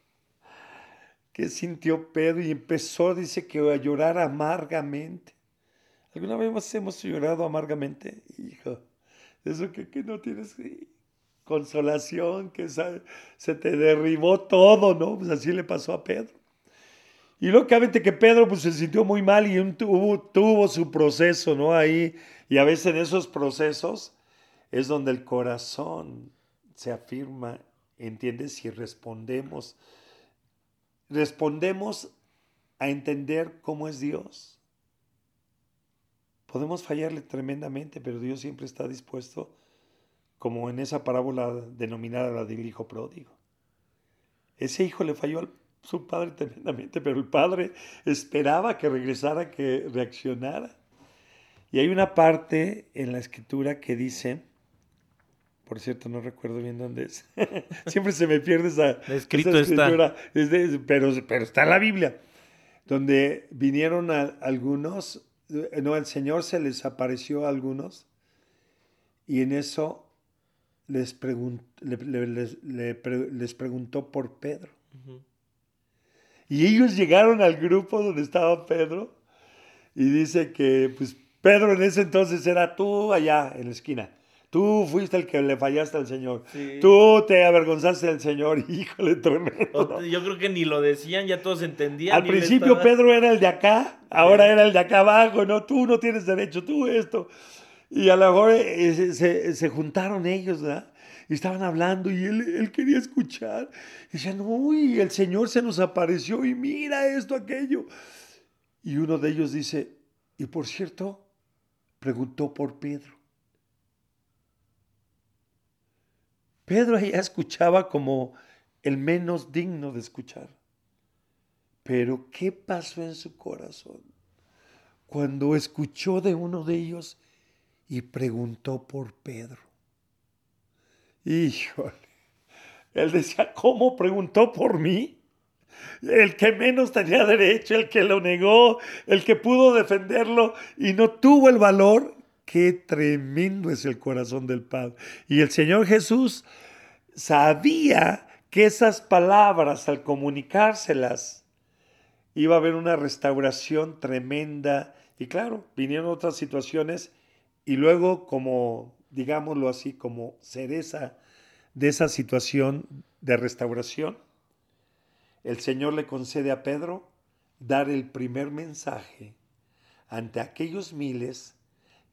¿Qué sintió Pedro? Y empezó, dice que a llorar amargamente. ¿Alguna vez hemos llorado amargamente? Hijo, eso que, que no tienes consolación, que se te derribó todo, ¿no? Pues así le pasó a Pedro. Y lógicamente que Pedro pues, se sintió muy mal y tuvo, su proceso, ¿no? Ahí, y a veces en esos procesos es donde el corazón se afirma, ¿entiendes? Si respondemos, respondemos a entender cómo es Dios. Podemos fallarle tremendamente, pero Dios siempre está dispuesto, como en esa parábola denominada la del hijo pródigo. Ese hijo le falló a su padre tremendamente, pero el padre esperaba que regresara, que reaccionara. Y hay una parte en la escritura que dice, por cierto, no recuerdo bien dónde es. Siempre se me pierde esa, Escrito escritura. Está. pero, pero está en la Biblia. Donde vinieron algunos, no, el Señor se les apareció a algunos y en eso les, les, preguntó por Pedro. Y ellos llegaron al grupo donde estaba Pedro y dice que pues Pedro en ese entonces era tú allá en la esquina. Tú fuiste el que le fallaste al Señor. Tú te avergonzaste del Señor. Híjole, tremendo. Yo creo que ni lo decían, ya todos entendían. Al principio Pedro era el de acá, ahora era el de acá abajo. No, tú no tienes derecho, tú esto. Y a lo mejor eh, se, juntaron ellos, ¿verdad? Estaban hablando y él, quería escuchar. Y decían, uy, el Señor se nos apareció y mira esto, aquello. Y uno de ellos dice, y por cierto, preguntó por Pedro. Pedro ya escuchaba como el menos digno de escuchar. Pero ¿qué pasó en su corazón cuando escuchó de uno de ellos y preguntó por Pedro? Híjole, él decía, ¿cómo preguntó por mí? El que menos tenía derecho, el que lo negó, el que pudo defenderlo y no tuvo el valor Qué tremendo es el corazón del Padre. Y el Señor Jesús sabía que esas palabras, al comunicárselas, iba a haber una restauración tremenda. Y claro, vinieron otras situaciones y luego como, digámoslo así, como cereza de esa situación de restauración, el Señor le concede a Pedro dar el primer mensaje ante aquellos miles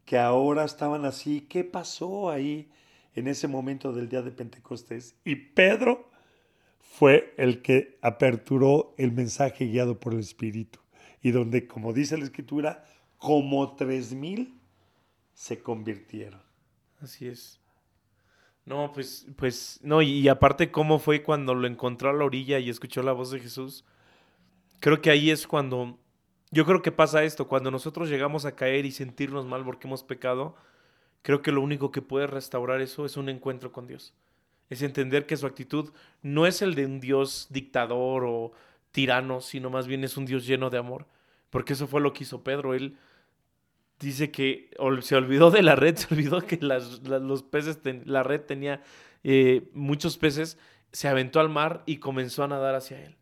que ahora estaban así. ¿Qué pasó ahí en ese momento del día de Pentecostés? Y Pedro fue el que aperturó el mensaje guiado por el Espíritu. Y donde, como dice la Escritura, como tres mil se convirtieron. Así es. No, pues, pues, no, y, y, aparte cómo fue cuando lo encontró a la orilla y escuchó la voz de Jesús. Creo que ahí es cuando yo creo que pasa esto, cuando nosotros llegamos a caer y sentirnos mal porque hemos pecado, creo que lo único que puede restaurar eso es un encuentro con Dios. Es entender que su actitud no es el de un Dios dictador o tirano, sino más bien es un Dios lleno de amor. Porque eso fue lo que hizo Pedro. Él dice que se olvidó de la red, se olvidó que los peces, la red tenía eh, muchos peces, se aventó al mar y comenzó a nadar hacia él.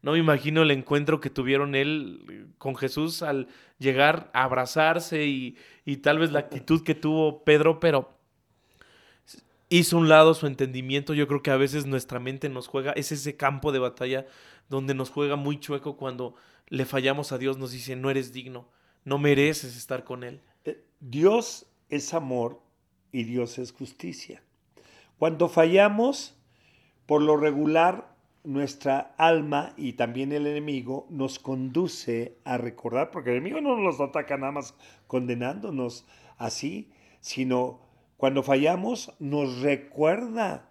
No me imagino el encuentro que tuvieron él con Jesús al llegar a abrazarse y, tal vez la actitud que tuvo Pedro, pero hizo un lado su entendimiento. Yo creo que a veces nuestra mente nos juega, es ese campo de batalla donde nos juega muy chueco cuando le fallamos a Dios, nos dice, no eres digno, no mereces estar con Él. Eh, Dios es amor y Dios es justicia. Cuando fallamos, por lo regular, nuestra alma y también el enemigo nos conduce a recordar, porque el enemigo no nos ataca nada más condenándonos así, sino cuando fallamos nos recuerda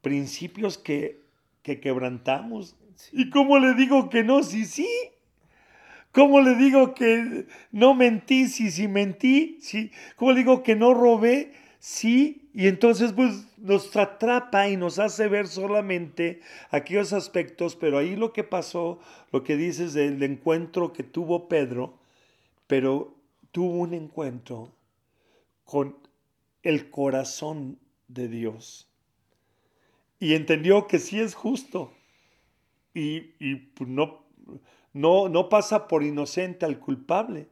principios que, que quebrantamos. ¿Y cómo le digo que no? Sí, sí. ¿Cómo le digo que no mentí? Sí, sí mentí. Sí. ¿Cómo le digo que no robé? Sí, y entonces pues nos atrapa y nos hace ver solamente aquellos aspectos, pero ahí lo que pasó, lo que dices del encuentro que tuvo Pedro, pero tuvo un encuentro con el corazón de Dios. Y entendió que sí es justo y, y no, no, no pasa por inocente al culpable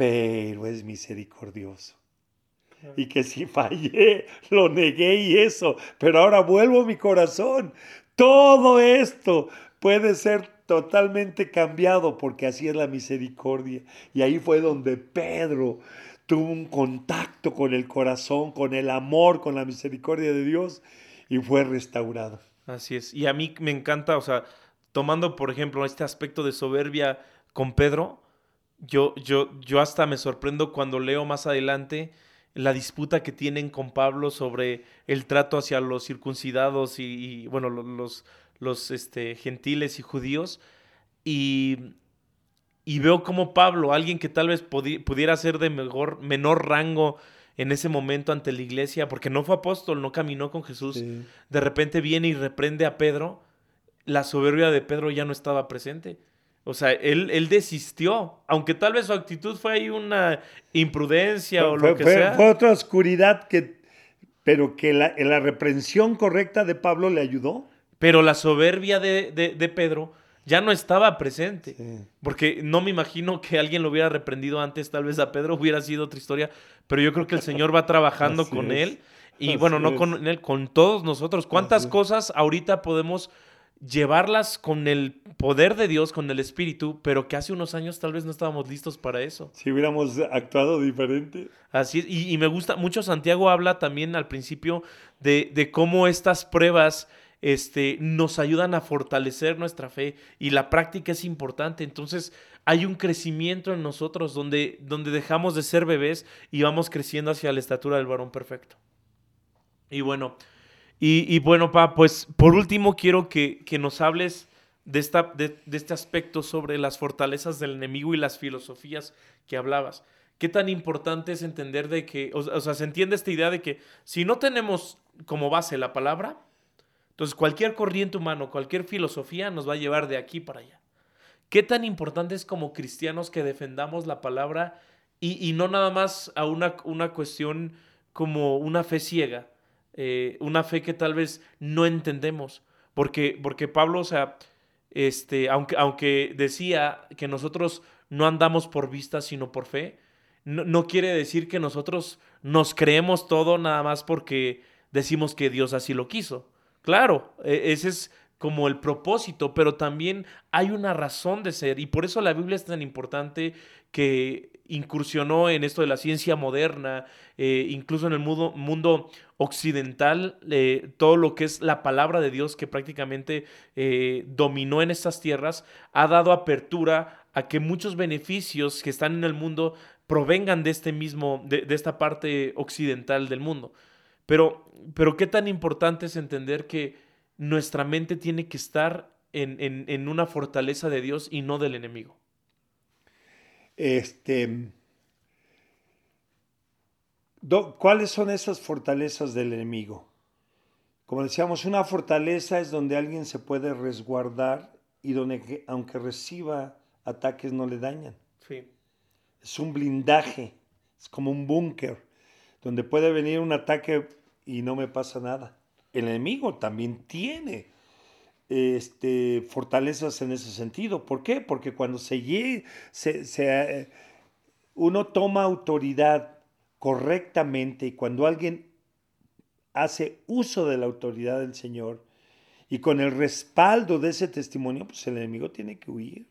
pero es misericordioso. Y que si fallé, lo negué y eso, pero ahora vuelvo mi corazón. Todo esto puede ser totalmente cambiado porque así es la misericordia. Y ahí fue donde Pedro tuvo un contacto con el corazón, con el amor, con la misericordia de Dios y fue restaurado. Así es. Y a mí me encanta, o sea, tomando por ejemplo este aspecto de soberbia con Pedro, yo, yo, yo hasta me sorprendo cuando leo más adelante la disputa que tienen con Pablo sobre el trato hacia los circuncidados y, bueno, los, los este, gentiles y judíos. Y, y veo como Pablo, alguien que tal vez pudiera ser de mejor, menor rango en ese momento ante la iglesia, porque no fue apóstol, no caminó con Jesús, de repente viene y reprende a Pedro, la soberbia de Pedro ya no estaba presente. O sea, él, él desistió, aunque tal vez su actitud fue ahí una imprudencia o lo que sea. Fue otra oscuridad que, pero que la, la reprensión correcta de Pablo le ayudó. Pero la soberbia de, de, Pedro ya no estaba presente. Porque no me imagino que alguien lo hubiera reprendido antes, tal vez a Pedro hubiera sido otra historia, pero yo creo que el Señor va trabajando con él. Y bueno, no con él, con todos nosotros. ¿Cuántas cosas ahorita podemos llevarlas con el poder de Dios, con el Espíritu, pero que hace unos años tal vez no estábamos listos para eso. Si hubiéramos actuado diferente. Así es, y, me gusta mucho, Santiago habla también al principio de, de, cómo estas pruebas este, nos ayudan a fortalecer nuestra fe y la práctica es importante. Entonces hay un crecimiento en nosotros donde, donde dejamos de ser bebés y vamos creciendo hacia la estatura del varón perfecto. Y bueno, y, bueno, pa, pues por último quiero que, nos hables de, esta, de, este aspecto sobre las fortalezas del enemigo y las filosofías que hablabas. ¿Qué tan importante es entender de que, o, sea, se entiende esta idea de que si no tenemos como base la palabra, entonces cualquier corriente humano, cualquier filosofía nos va a llevar de aquí para allá. ¿Qué tan importante es como cristianos que defendamos la palabra y, y no nada más a una, una cuestión como una fe ciega, eh, una fe que tal vez no entendemos. Porque, porque Pablo, o sea, este, aunque, aunque decía que nosotros no andamos por vista, sino por fe, no, quiere decir que nosotros nos creemos todo nada más porque decimos que Dios así lo quiso. Claro, e, ese es como el propósito, pero también hay una razón de ser y por eso la Biblia es tan importante que incursionó en esto de la ciencia moderna, eh, incluso en el mundo, occidental, eh, todo lo que es la palabra de Dios que prácticamente eh, dominó en estas tierras, ha dado apertura a que muchos beneficios que están en el mundo provengan de este mismo, de, esta parte occidental del mundo. Pero, pero qué tan importante es entender que nuestra mente tiene que estar en, en una fortaleza de Dios y no del enemigo. Este, ¿Cuáles son esas fortalezas del enemigo? Como decíamos, una fortaleza es donde alguien se puede resguardar y donde aunque reciba ataques no le dañan. Es un blindaje, es como un búnker, donde puede venir un ataque y no me pasa nada. El enemigo también tiene este, fortalezas en ese sentido. ¿Por qué? Porque cuando se, se, se, uno toma autoridad correctamente y cuando alguien hace uso de la autoridad del Señor y con el respaldo de ese testimonio, pues el enemigo tiene que huir.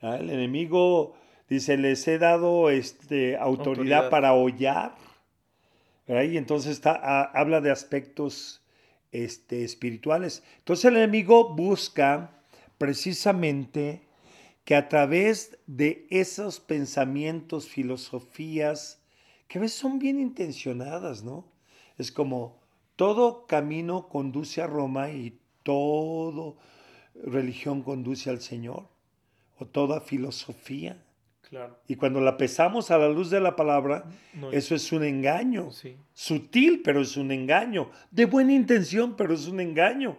¿ah? El enemigo dice, les he dado este, autoridad, para hollar. Y entonces está, habla de aspectos este, espirituales. Entonces el enemigo busca precisamente que a través de esos pensamientos, filosofías, que a veces son bien intencionadas, ¿no? Es como todo camino conduce a Roma y todo religión conduce al Señor, o toda filosofía. Y cuando la pesamos a la luz de la palabra, eso es un engaño. Sutil, pero es un engaño. De buena intención, pero es un engaño.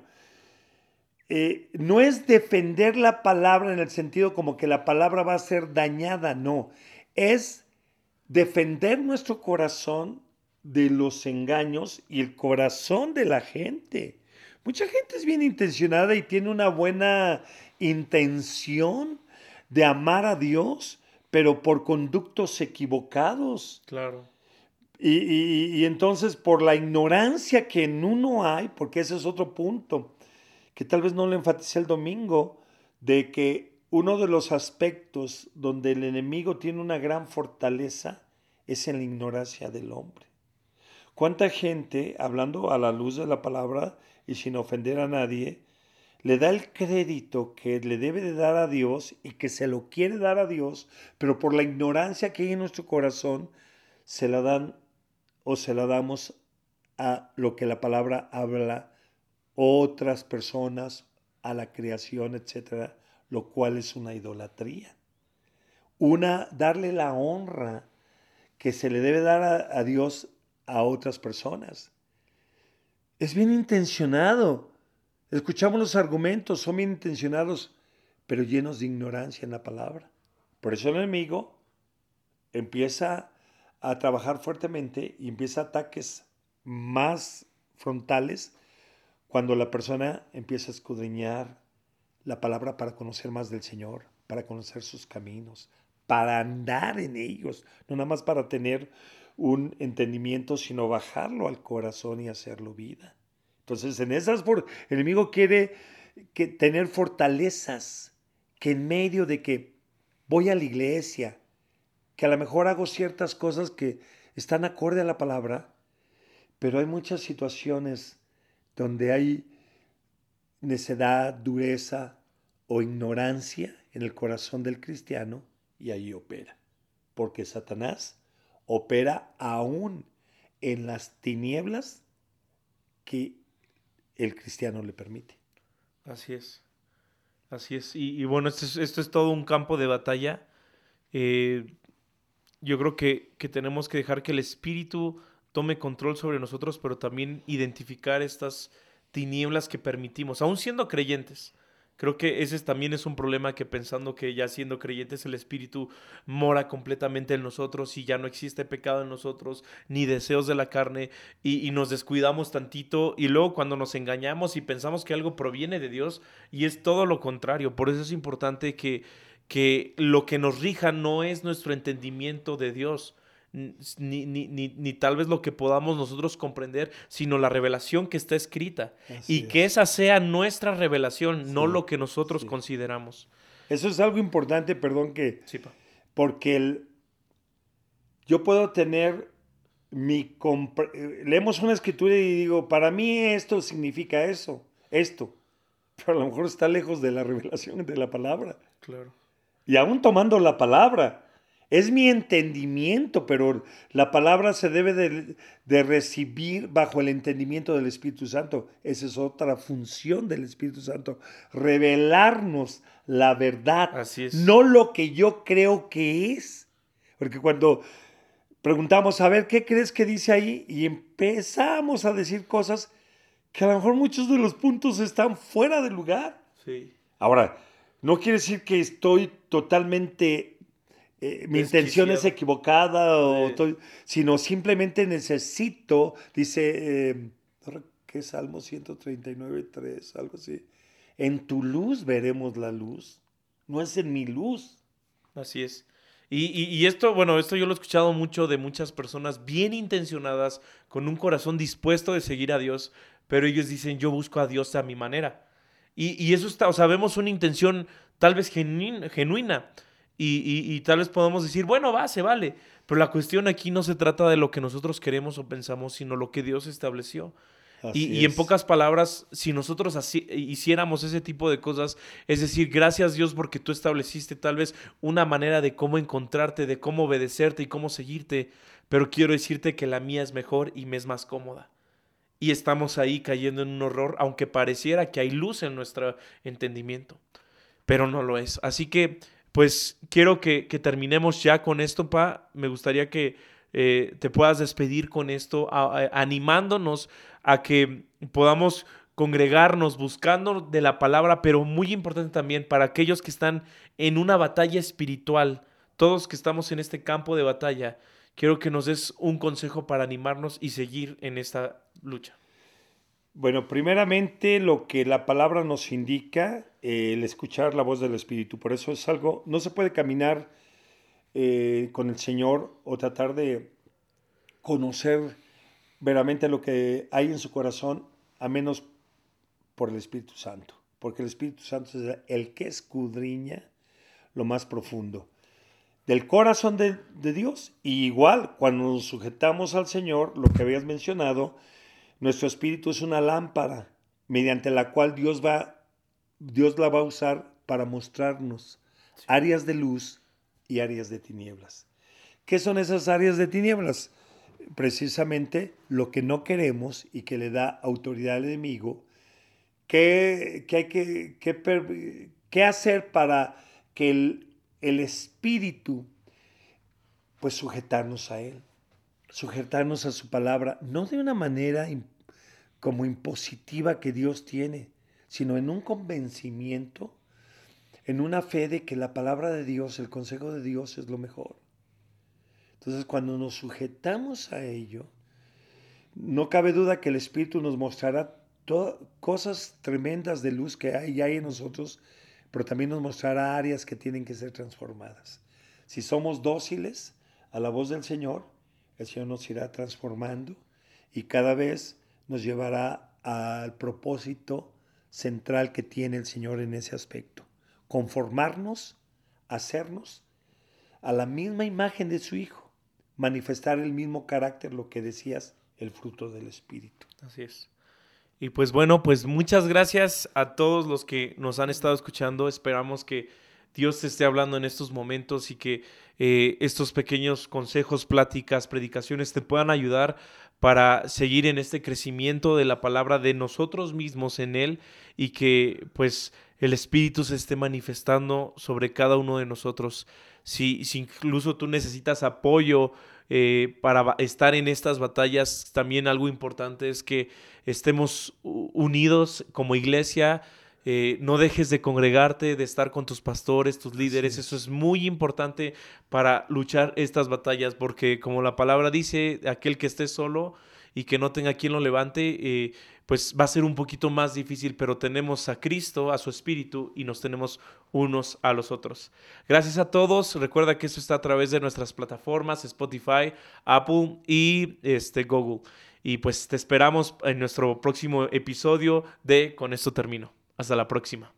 Eh, no es defender la palabra en el sentido como que la palabra va a ser dañada, no. Es defender nuestro corazón de los engaños y el corazón de la gente. Mucha gente es bien intencionada y tiene una buena intención de amar a Dios, pero por conductos equivocados. Claro. Y, y, y, entonces por la ignorancia que en uno hay, porque ese es otro punto, que tal vez no le enfaticé el domingo, de que uno de los aspectos donde el enemigo tiene una gran fortaleza es en la ignorancia del hombre. ¿Cuánta gente, hablando a la luz de la palabra y sin ofender a nadie, le da el crédito que le debe de dar a Dios y que se lo quiere dar a Dios, pero por la ignorancia que hay en nuestro corazón, se la dan o se la damos a lo que la palabra habla otras personas, a la creación, etcétera, lo cual es una idolatría. Una, darle la honra que se le debe dar a, a Dios a otras personas. Es bien intencionado. Escuchamos los argumentos, son bien intencionados, pero llenos de ignorancia en la palabra. Por eso el enemigo empieza a trabajar fuertemente y empieza ataques más frontales cuando la persona empieza a escudriñar la palabra para conocer más del Señor, para conocer sus caminos, para andar en ellos, no nada más para tener un entendimiento, sino bajarlo al corazón y hacerlo vida. Entonces, en esas, el enemigo quiere que tener fortalezas, que en medio de que voy a la iglesia, que a lo mejor hago ciertas cosas que están acorde a la palabra, pero hay muchas situaciones donde hay necedad, dureza o ignorancia en el corazón del cristiano y ahí opera. Porque Satanás opera aún en las tinieblas que el cristiano le permite. Así es. Así es. Y, bueno, esto es, todo un campo de batalla. Eh, yo creo que, que, tenemos que dejar que el Espíritu tome control sobre nosotros, pero también identificar estas tinieblas que permitimos, aún siendo creyentes. Creo que ese también es un problema que pensando que ya siendo creyentes el Espíritu mora completamente en nosotros y ya no existe pecado en nosotros, ni deseos de la carne, y, nos descuidamos tantito y luego cuando nos engañamos y pensamos que algo proviene de Dios y es todo lo contrario. Por eso es importante que, que lo que nos rija no es nuestro entendimiento de Dios, ni, ni, ni, tal vez lo que podamos nosotros comprender, sino la revelación que está escrita. y que esa sea nuestra revelación, no lo que nosotros consideramos. Eso es algo importante, perdón que... porque el, yo puedo tener mi... Leemos una escritura y digo, para mí esto significa eso, esto. Pero a lo mejor está lejos de la revelación de la palabra. Claro. Y aún tomando la palabra, es mi entendimiento, pero la palabra se debe de, recibir bajo el entendimiento del Espíritu Santo. Esa es otra función del Espíritu Santo, revelarnos la verdad, Así es. no lo que yo creo que es. Porque cuando preguntamos, a ver, ¿qué crees que dice ahí? Y empezamos a decir cosas que a lo mejor muchos de los puntos están fuera de lugar. Sí. Ahora, no quiere decir que estoy totalmente eh, mi intención es equivocada, o sino simplemente necesito, dice, eh, ¿qué Salmo 139, 3, algo así? En tu luz veremos la luz, no es en mi luz. Así es. Y, y, esto, bueno, esto yo lo he escuchado mucho de muchas personas bien intencionadas, con un corazón dispuesto de seguir a Dios, pero ellos dicen, yo busco a Dios a mi manera. Y, y eso está, o sea, vemos una intención tal vez genuina y, tal vez podamos decir, bueno, va, se vale. Pero la cuestión aquí no se trata de lo que nosotros queremos o pensamos, sino lo que Dios estableció. Y, en pocas palabras, si nosotros así, hiciéramos ese tipo de cosas, es decir, gracias Dios porque tú estableciste tal vez una manera de cómo encontrarte, de cómo obedecerte y cómo seguirte, pero quiero decirte que la mía es mejor y me es más cómoda. Y estamos ahí cayendo en un horror, aunque pareciera que hay luz en nuestro entendimiento, pero no lo es. Así que pues quiero que, terminemos ya con esto, Pa. Me gustaría que eh, te puedas despedir con esto, animándonos a que podamos congregarnos buscando de la palabra, pero muy importante también para aquellos que están en una batalla espiritual, todos que estamos en este campo de batalla, quiero que nos des un consejo para animarnos y seguir en esta lucha. Bueno, primeramente lo que la palabra nos indica, eh, el escuchar la voz del Espíritu. Por eso es algo, no se puede caminar eh, con el Señor o tratar de conocer veramente lo que hay en su corazón, a menos por el Espíritu Santo, porque el Espíritu Santo es el que escudriña lo más profundo del corazón de, Dios. Y igual, cuando nos sujetamos al Señor, lo que habías mencionado, nuestro espíritu es una lámpara mediante la cual Dios va, Dios la va a usar para mostrarnos áreas de luz y áreas de tinieblas. ¿Qué son esas áreas de tinieblas? Precisamente lo que no queremos y que le da autoridad al enemigo. ¿Qué, hay que, qué hacer para que el, el espíritu, pues sujetarnos a Él, sujetarnos a su palabra, no de una manera como impositiva que Dios tiene, sino en un convencimiento, en una fe de que la palabra de Dios, el consejo de Dios es lo mejor. Entonces, cuando nos sujetamos a ello, no cabe duda que el Espíritu nos mostrará cosas tremendas de luz que hay, hay en nosotros pero también nos mostrará áreas que tienen que ser transformadas. Si somos dóciles a la voz del Señor, el nos irá transformando y cada vez nos llevará al propósito central que tiene el Señor en ese aspecto. Conformarnos, hacernos a la misma imagen de su Hijo, manifestar el mismo carácter, lo que decías, el fruto del Espíritu. Así es. Y pues bueno, pues muchas gracias a todos los que nos han estado escuchando. Esperamos que Dios te esté hablando en estos momentos y que eh, estos pequeños consejos, pláticas, predicaciones te puedan ayudar para seguir en este crecimiento de la palabra de nosotros mismos en Él y que pues el Espíritu se esté manifestando sobre cada uno de nosotros. Si, si incluso tú necesitas apoyo, eh, para estar en estas batallas, también algo importante es que estemos unidos como iglesia. Eh, no dejes de congregarte, de estar con tus pastores, tus líderes. Eso es muy importante para luchar estas batallas, porque como la palabra dice, aquel que esté solo y que no tenga quien lo levante, eh, pues va a ser un poquito más difícil, pero tenemos a Cristo, a su Espíritu y nos tenemos unos a los otros. Gracias a todos. Recuerda que esto está a través de nuestras plataformas Spotify, Apple y este, Google. Y pues te esperamos en nuestro próximo episodio de Con esto termino. Hasta la próxima.